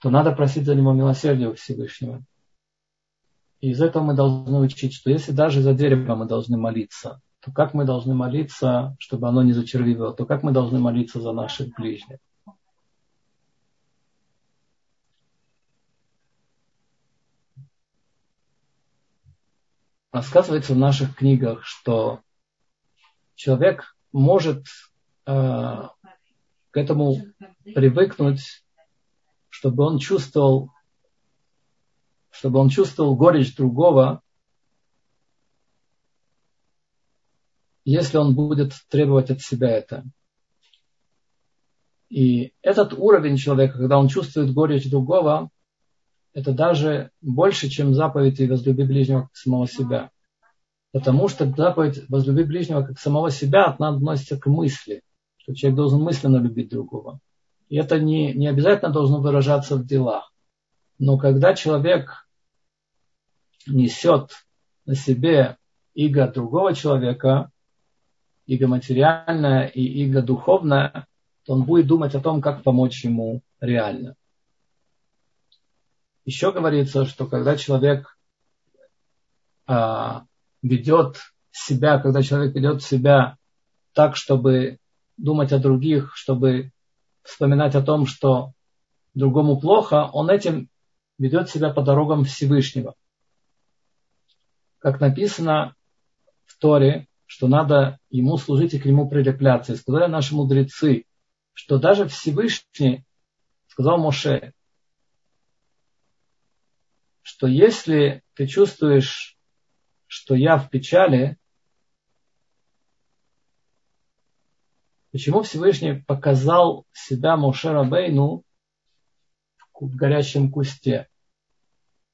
то надо просить за него милосердия у Всевышнего. И из этого мы должны учить, что если даже за дерево мы должны молиться, то как мы должны молиться, чтобы оно не зачервивило, то как мы должны молиться за наших ближних. Рассказывается в наших книгах, что человек может к этому привыкнуть, чтобы он чувствовал, чтобы он чувствовал горечь другого, если он будет требовать от себя это. И этот уровень человека, когда он чувствует горечь другого, это даже больше, чем заповедь и возлюби ближнего как самого себя. Потому что заповедь возлюби ближнего как самого себя, она относится к мысли, что человек должен мысленно любить другого. И это не, не обязательно должно выражаться в делах. Но когда человек несет на себе иго другого человека, иго материальное и иго духовное, то он будет думать о том, как помочь ему реально. Еще говорится, что когда человек а, ведет себя, когда человек ведет себя так, чтобы думать о других, чтобы вспоминать о том, что другому плохо, он этим ведет себя по дорогам Всевышнего. Как написано в Торе, что надо ему служить и к нему прилепляться. И сказали наши мудрецы, что даже Всевышний сказал Моше, что если ты чувствуешь, что я в печали, почему Всевышний показал себя Моше Рабейну в горящем кусте?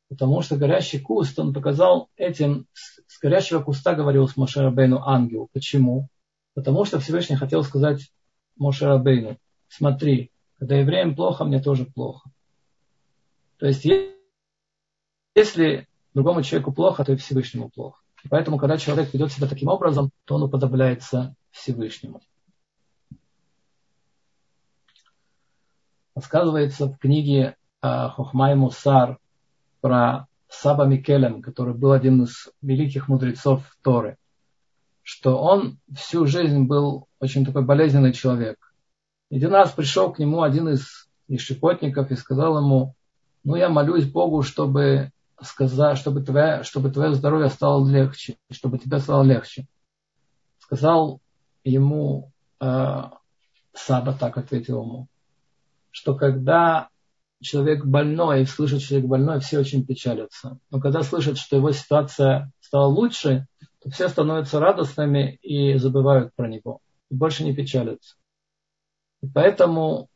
Потому что горящий куст, он показал этим, с горящего куста говорил с Моше Рабейну ангел. Почему? Потому что Всевышний хотел сказать Моше Рабейну, смотри, когда евреям плохо, мне тоже плохо. То есть, если другому человеку плохо, то и Всевышнему плохо. И поэтому, когда человек ведет себя таким образом, то он уподобляется Всевышнему. Рассказывается в книге а, Хохмай Мусар про Саба Микелем, который был один из великих мудрецов Торы, что он всю жизнь был очень такой болезненный человек. Один раз пришел к нему один из ишепотников и сказал ему, ну я молюсь Богу, чтобы сказать, чтобы твое, чтобы твое здоровье стало легче, чтобы тебе стало легче. Сказал ему э, Саба, так ответил ему, что когда человек больной слышит, человек больной, все очень печалятся. Но когда слышат, что его ситуация стала лучше, то все становятся радостными и забывают про него. И больше не печалятся. И поэтому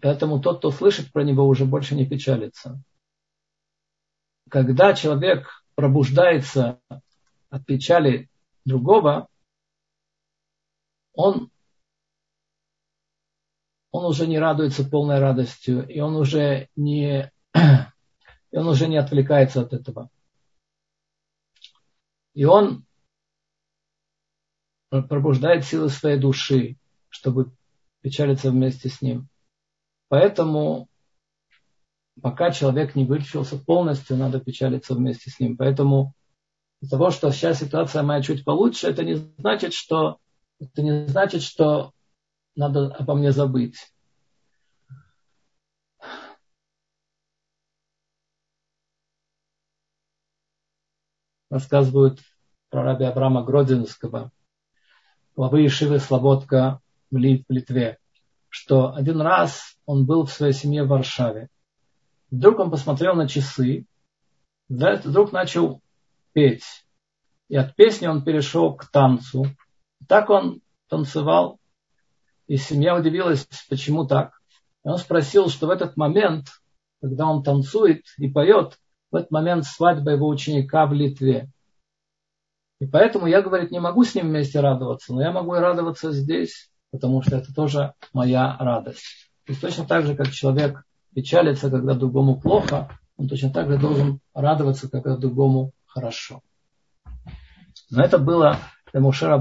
Поэтому тот, кто слышит про него, уже больше не печалится. Когда человек пробуждается от печали другого, он, он уже не радуется полной радостью, и он уже не, и он уже не отвлекается от этого. И он пробуждает силы своей души, чтобы печалиться вместе с ним. Поэтому пока человек не вылечился полностью, надо печалиться вместе с ним. Поэтому из того, что сейчас ситуация моя чуть получше, это не значит, что это не значит, что надо обо мне забыть. Рассказывают про раби Абрама Гродзинского, главы Ишивы Слободка в Литве, что один раз он был в своей семье в Варшаве. Вдруг он посмотрел на часы, вдруг начал петь. И от песни он перешел к танцу. Так он танцевал, и семья удивилась, почему так. И он спросил, что в этот момент, когда он танцует и поет, в этот момент свадьба его ученика в Литве. И поэтому я, говорит, не могу с ним вместе радоваться, но я могу и радоваться здесь, потому что это тоже моя радость. То есть точно так же, как человек печалится, когда другому плохо, он точно так же должен радоваться, когда другому хорошо. Но это было для Мушера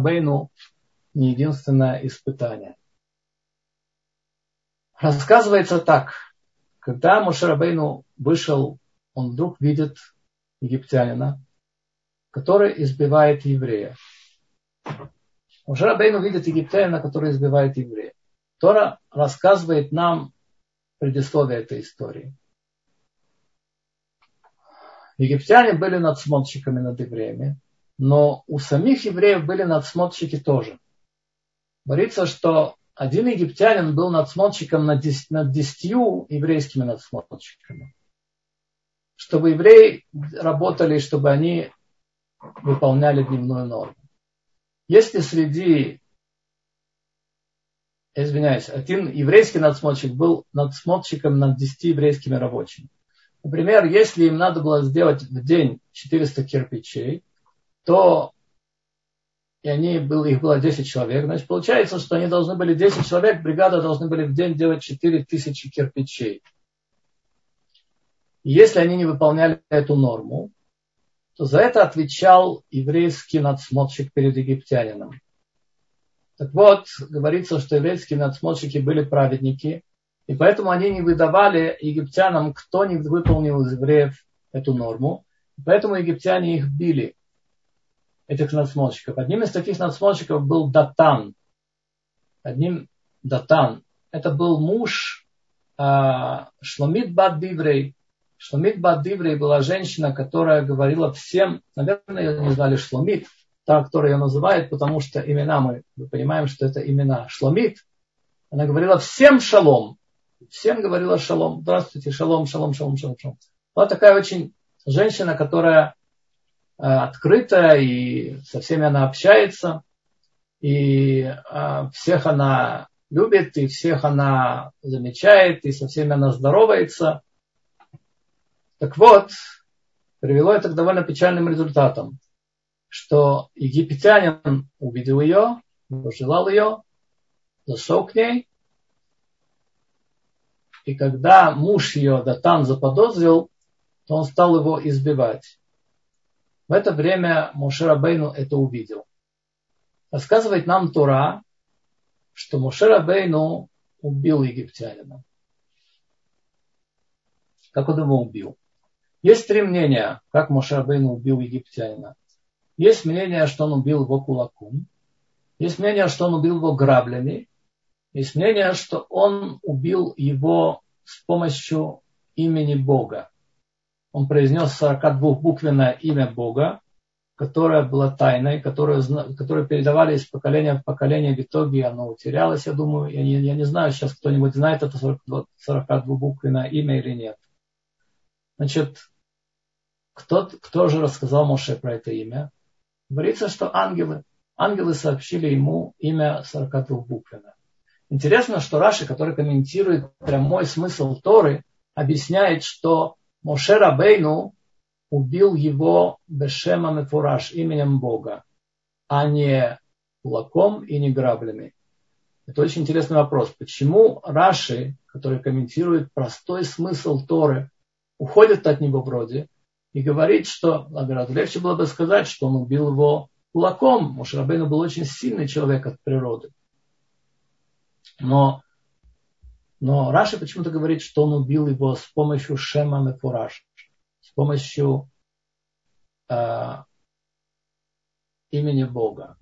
не единственное испытание. Рассказывается так. Когда Бейну вышел, он вдруг видит египтянина, который избивает еврея. Бейну видит египтянина, который избивает еврея. Тора рассказывает нам предисловие этой истории. Египтяне были надсмотрщиками над евреями, но у самих евреев были надсмотрщики тоже. Говорится, что один египтянин был надсмотрщиком над, десятью еврейскими надсмотрщиками. Чтобы евреи работали, чтобы они выполняли дневную норму. Если среди, извиняюсь, один еврейский надсмотрщик был надсмотрщиком над 10 еврейскими рабочими. Например, если им надо было сделать в день 400 кирпичей, то и они, было, их было 10 человек, значит, получается, что они должны были 10 человек, бригада должны были в день делать 4000 кирпичей. И если они не выполняли эту норму, то за это отвечал еврейский надсмотрщик перед египтянином. Так вот, говорится, что еврейские надсмотрщики были праведники, и поэтому они не выдавали египтянам, кто не выполнил из евреев эту норму. И поэтому египтяне их били, этих надсмотрщиков. Одним из таких надсмотрщиков был Датан. Одним Датан. Это был муж э, Шломит Бад Диврей, Шломит Бадиври была женщина, которая говорила всем, наверное, ее не знали Шломит, та, которая ее называет, потому что имена мы, мы понимаем, что это имена. Шломит, она говорила всем шалом. Всем говорила шалом. Здравствуйте, шалом, шалом, шалом, шалом. Вот такая очень женщина, которая э, открытая и со всеми она общается. И э, всех она любит, и всех она замечает, и со всеми она здоровается. Так вот, привело это к довольно печальным результатам, что египтянин увидел ее, пожелал ее, зашел к ней, и когда муж ее, Датан, заподозрил, то он стал его избивать. В это время Мушерабейну это увидел. Рассказывает нам Тура, что Мушерабейну убил египтянина. Как он его убил? Есть три мнения, как Мошарбейн убил египтянина. Есть мнение, что он убил его кулаком. Есть мнение, что он убил его граблями. Есть мнение, что он убил его с помощью имени Бога. Он произнес 42-буквенное имя Бога, которое было тайной, которое, которое передавали из поколения в поколение. В итоге оно утерялось, я думаю. Я не, я не знаю, сейчас кто-нибудь знает это 42-буквенное имя или нет. Значит, кто, кто же рассказал Моше про это имя? Говорится, что ангелы. Ангелы сообщили ему имя 42 буквенно. Интересно, что Раши, который комментирует прямой смысл Торы, объясняет, что Моше Рабейну убил его Бешемом и Фураж, именем Бога, а не кулаком и не граблями. Это очень интересный вопрос. Почему Раши, который комментирует простой смысл Торы, уходит от него вроде, и говорит, что, наоборот, легче было бы сказать, что он убил его кулаком. Мушарабейну был очень сильный человек от природы. Но, но Раши почему-то говорит, что он убил его с помощью Шема Мефураж, с помощью э, имени Бога.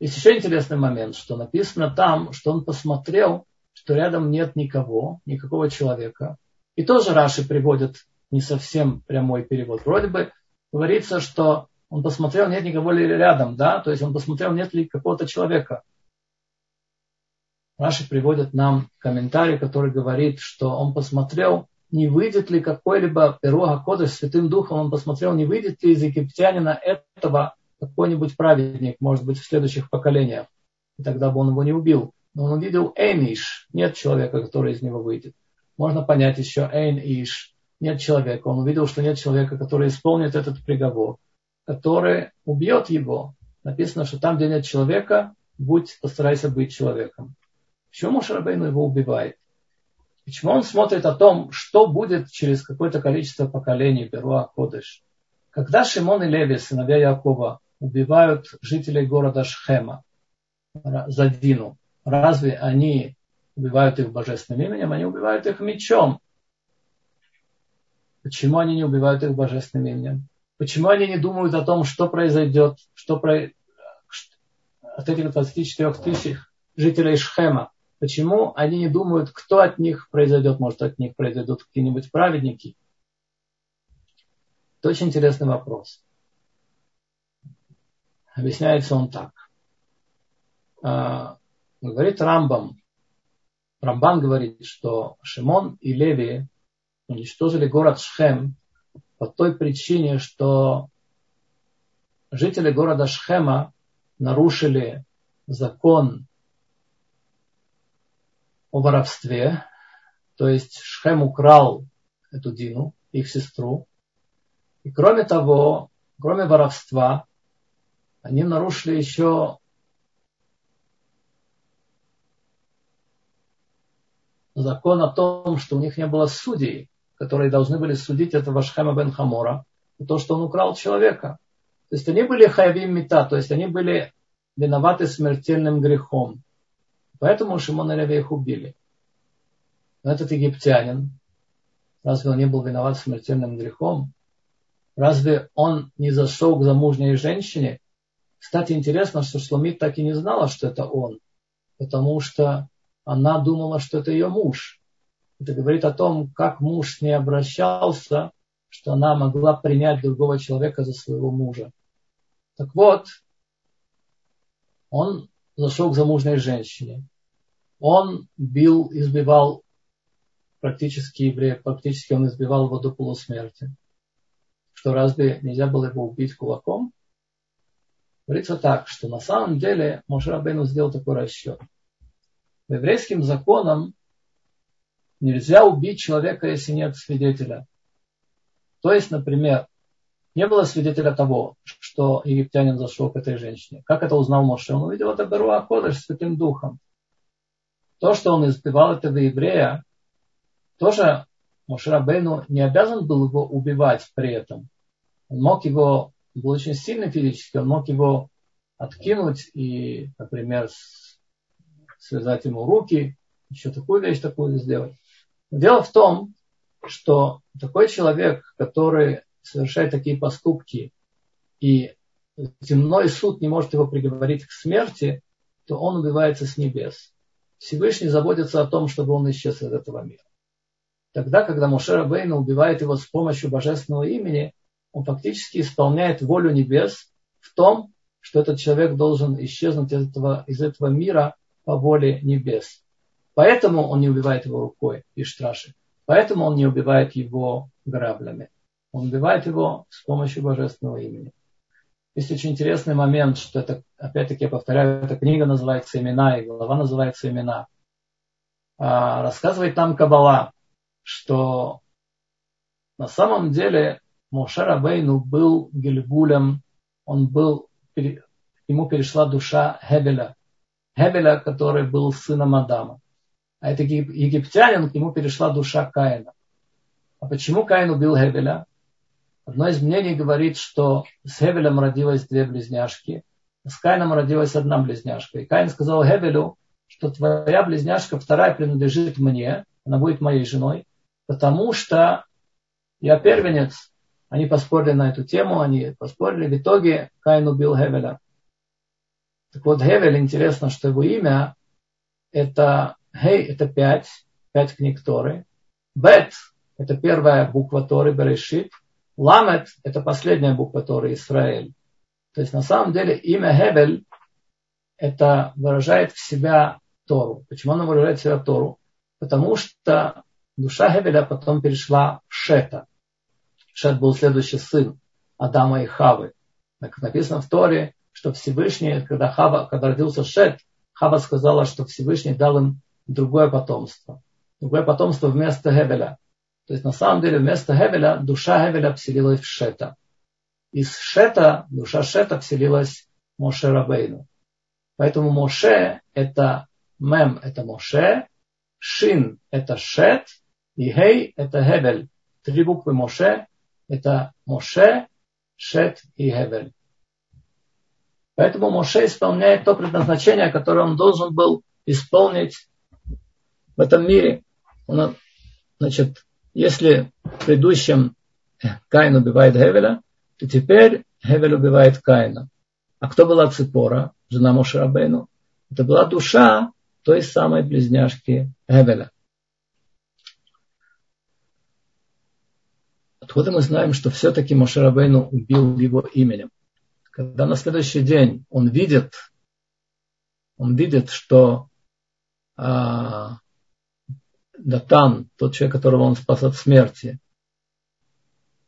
Есть еще интересный момент, что написано там, что он посмотрел, что рядом нет никого, никакого человека. И тоже Раши приводит не совсем прямой перевод. Вроде бы говорится, что он посмотрел, нет никого ли рядом, да, то есть он посмотрел, нет ли какого-то человека. Наши приводят нам комментарий, который говорит, что он посмотрел, не выйдет ли какой-либо Перуга Кодыш Святым Духом, он посмотрел, не выйдет ли из египтянина этого какой-нибудь праведник, может быть, в следующих поколениях. И тогда бы он его не убил. Но он увидел Эйниш, нет человека, который из него выйдет. Можно понять еще Эйн Иш, нет человека. Он увидел, что нет человека, который исполнит этот приговор, который убьет его. Написано, что там, где нет человека, будь, постарайся быть человеком. Почему Шарабейну его убивает? Почему он смотрит о том, что будет через какое-то количество поколений Беруа Кодыш? Когда Шимон и Леви, сыновья Якова, убивают жителей города Шхема за Дину, разве они убивают их божественным именем? Они убивают их мечом. Почему они не убивают их божественным именем? Почему они не думают о том, что произойдет, что про... от этих 24 тысяч жителей Шхема? Почему они не думают, кто от них произойдет? Может, от них произойдут какие-нибудь праведники? Это очень интересный вопрос. Объясняется он так. А, говорит Рамбам, Рамбан говорит, что Шимон и Леви уничтожили город Шхем по той причине, что жители города Шхема нарушили закон о воровстве, то есть Шхем украл эту Дину, их сестру. И кроме того, кроме воровства, они нарушили еще закон о том, что у них не было судей, которые должны были судить этого Шхема бен Хамора, за то, что он украл человека. То есть они были хаявим мета, то есть они были виноваты смертельным грехом. Поэтому Шимон и Леви их убили. Но этот египтянин, разве он не был виноват смертельным грехом? Разве он не зашел к замужней женщине? Кстати, интересно, что Шломит так и не знала, что это он, потому что она думала, что это ее муж. Это говорит о том, как муж с ней обращался, что она могла принять другого человека за своего мужа. Так вот, он зашел к замужней женщине. Он бил, избивал практически еврея, практически он избивал его до полусмерти. Что разве нельзя было его убить кулаком? Говорится так, что на самом деле Моше Рабейну сделал такой расчет. По еврейским законам нельзя убить человека, если нет свидетеля. То есть, например, не было свидетеля того, что египтянин зашел к этой женщине. Как это узнал Моше? Он увидел это Беруа Кодыш Святым Духом. То, что он избивал этого еврея, тоже Моше Рабейну не обязан был его убивать при этом. Он мог его, был очень сильный физически, он мог его откинуть и, например, связать ему руки, еще такую вещь такую сделать. Дело в том, что такой человек, который совершает такие поступки, и земной суд не может его приговорить к смерти, то он убивается с небес. Всевышний заботится о том, чтобы он исчез из этого мира. Тогда, когда Мушера Бейна убивает его с помощью божественного имени, он фактически исполняет волю небес в том, что этот человек должен исчезнуть из этого, из этого мира по воле небес. Поэтому он не убивает его рукой и штраши. Поэтому он не убивает его граблями. Он убивает его с помощью божественного имени. Есть очень интересный момент, что это, опять-таки я повторяю, эта книга называется «Имена», и глава называется «Имена». А, рассказывает нам Кабала, что на самом деле Моше Рабейну был Гильгулем, он был, ему перешла душа Хебеля, Хебеля, который был сыном Адама. А это египтянин, к нему перешла душа Каина. А почему Каин убил Хебеля? Одно из мнений говорит, что с Хевелем родилось две близняшки, с Каином родилась одна близняшка. И Каин сказал Хевелю, что твоя близняшка вторая принадлежит мне, она будет моей женой, потому что я первенец. Они поспорили на эту тему, они поспорили. В итоге Каин убил Хевеля. Так вот, Хевель, интересно, что его имя это Хей, это пять, пять книг Торы. Бет, это первая буква Торы, Берешит. Ламет – это последняя буква Торы Израиль. То есть на самом деле имя Хевель это выражает в себя Тору. Почему оно выражает в себя Тору? Потому что душа Хевеля потом перешла в Шета. Шет был следующий сын Адама и Хавы. Как написано в Торе, что Всевышний, когда, Хава, когда родился Шет, Хава сказала, что Всевышний дал им другое потомство. Другое потомство вместо Хевеля. То есть на самом деле вместо Хевеля душа Хевеля вселилась в Шета. Из Шета, душа Шета вселилась Моше Рабейну. Поэтому Моше это Мем это Моше, Шин это Шет, и Хей это Хевель. Три буквы Моше это Моше, Шет и Хевель. Поэтому Моше исполняет то предназначение, которое он должен был исполнить в этом мире. Он, значит, если в предыдущем Каин убивает Хевеля, то теперь Хевель убивает Каина. А кто была Ципора, жена Мошерабейну? Это была душа той самой близняшки Хевеля. Откуда мы знаем, что все-таки Мошерабейну убил его именем? Когда на следующий день он видит, он видит, что а, Датан, тот человек, которого он спас от смерти,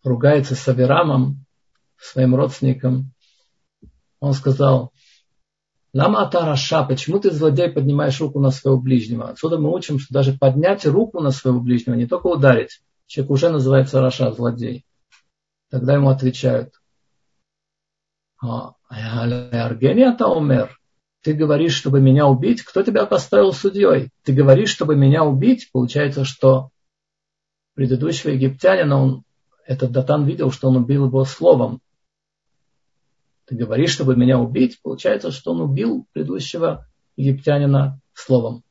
ругается с Авирамом, своим родственником, он сказал, Лама Атараша, почему ты, злодей, поднимаешь руку на своего ближнего? Отсюда мы учим, что даже поднять руку на своего ближнего, не только ударить, человек уже называется Раша, злодей. Тогда ему отвечают, «А, Аргения умер. Ты говоришь, чтобы меня убить? Кто тебя поставил судьей? Ты говоришь, чтобы меня убить? Получается, что предыдущего египтянина, он, этот Датан видел, что он убил его словом. Ты говоришь, чтобы меня убить? Получается, что он убил предыдущего египтянина словом.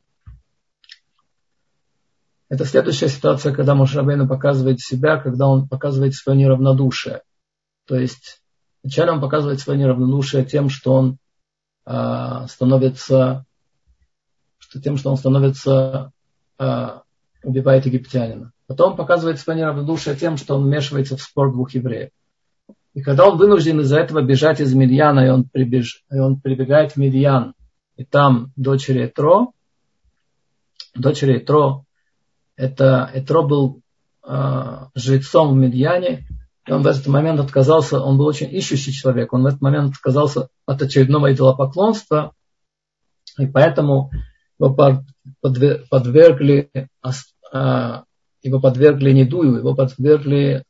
Это следующая ситуация, когда Мушрабейну показывает себя, когда он показывает свое неравнодушие. То есть вначале он показывает свое неравнодушие тем, что он становится, что тем, что он становится, э, убивает египтянина. Потом показывает свое неравнодушие тем, что он вмешивается в спор двух евреев. И когда он вынужден из-за этого бежать из Мидьяна, и он, прибеж... и он прибегает в Мидьян, и там дочери Этро, дочери Этро это Этро был э, жрецом в Медьяне, и он в этот момент отказался, он был очень ищущий человек, он в этот момент отказался от очередного идолопоклонства, и поэтому его подвергли, э, его подвергли недую, его подвергли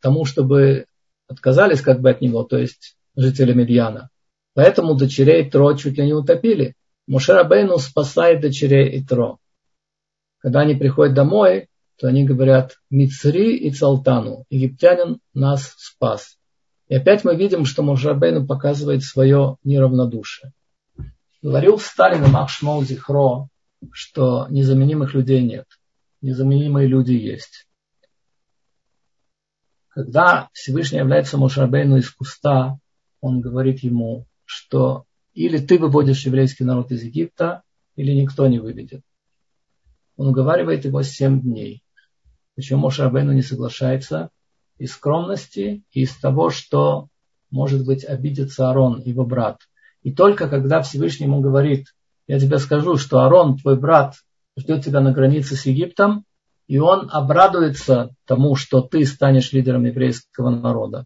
тому, чтобы отказались как бы от него, то есть жители Медьяна. Поэтому дочерей Тро чуть ли не утопили. Мушера Бейну спасает дочерей Итро. Когда они приходят домой, то они говорят Мицри и Цалтану. Египтянин нас спас. И опять мы видим, что Мушарбейну показывает свое неравнодушие. Говорил Сталин Махшмол Зихро, что незаменимых людей нет. Незаменимые люди есть. Когда Всевышний является Мушарбейну из куста, он говорит ему, что или ты выводишь еврейский народ из Египта, или никто не выведет он уговаривает его семь дней. Почему Моше Рабейну не соглашается? Из скромности и из того, что, может быть, обидится Арон, его брат. И только когда Всевышний ему говорит, я тебе скажу, что Арон, твой брат, ждет тебя на границе с Египтом, и он обрадуется тому, что ты станешь лидером еврейского народа.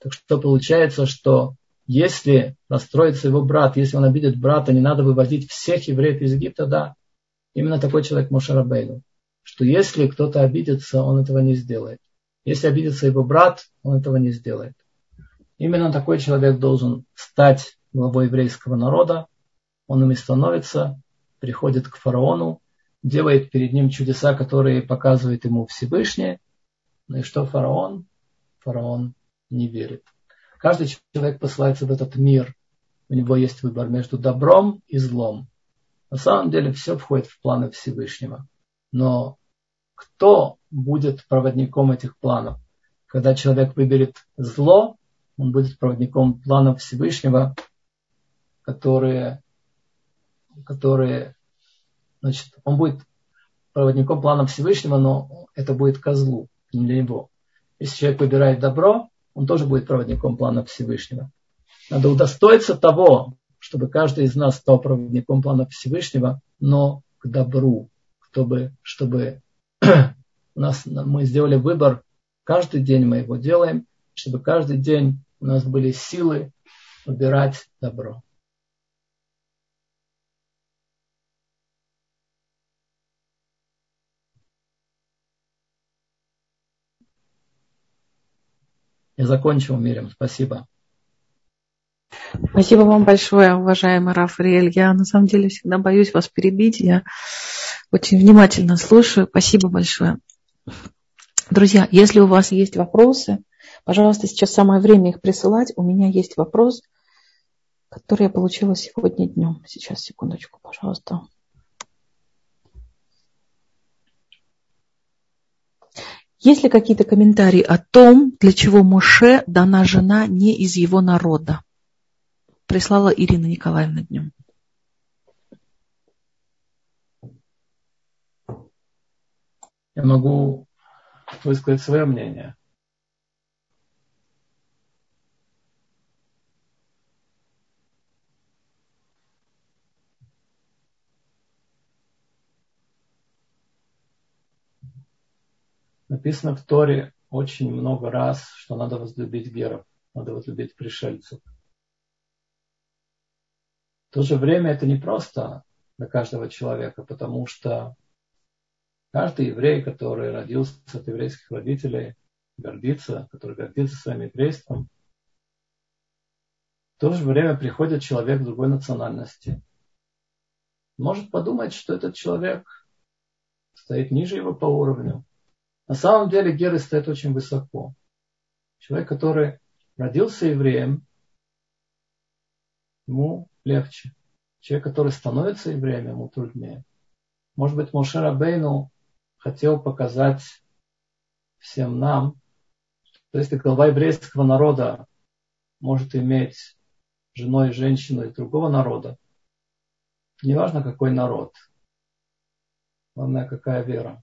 Так что получается, что если расстроится его брат, если он обидит брата, не надо выводить всех евреев из Египта, да, Именно такой человек Мошарабейну. Что если кто-то обидится, он этого не сделает. Если обидится его брат, он этого не сделает. Именно такой человек должен стать главой еврейского народа. Он им и становится, приходит к фараону, делает перед ним чудеса, которые показывает ему Всевышний. Ну и что фараон? Фараон не верит. Каждый человек посылается в этот мир. У него есть выбор между добром и злом. На самом деле все входит в планы Всевышнего. Но кто будет проводником этих планов? Когда человек выберет зло, он будет проводником планов Всевышнего, которые, которые значит, он будет проводником планов Всевышнего, но это будет козлу, не для него. Если человек выбирает добро, он тоже будет проводником планов Всевышнего. Надо удостоиться того, чтобы каждый из нас стал проводником плана Всевышнего, но к добру, чтобы, чтобы у нас, мы сделали выбор, каждый день мы его делаем, чтобы каждый день у нас были силы выбирать добро. Я закончил, Мирим. Спасибо. Спасибо вам большое, уважаемый Рафаэль. Я на самом деле всегда боюсь вас перебить. Я очень внимательно слушаю. Спасибо большое. Друзья, если у вас есть вопросы, пожалуйста, сейчас самое время их присылать. У меня есть вопрос, который я получила сегодня днем. Сейчас, секундочку, пожалуйста. Есть ли какие-то комментарии о том, для чего Моше дана жена не из его народа? прислала Ирина Николаевна днем. Я могу высказать свое мнение. Написано в Торе очень много раз, что надо возлюбить геров, надо возлюбить пришельцев. В то же время это не просто для каждого человека, потому что каждый еврей, который родился от еврейских родителей, гордится, который гордится своим еврейством, в то же время приходит человек другой национальности. Может подумать, что этот человек стоит ниже его по уровню. На самом деле герой стоит очень высоко. Человек, который родился евреем, ему легче. Человек, который становится евреем, ему труднее. Может быть, Моше Рабейну хотел показать всем нам, что если глава еврейского народа может иметь женой женщину из другого народа, неважно какой народ, главное какая вера.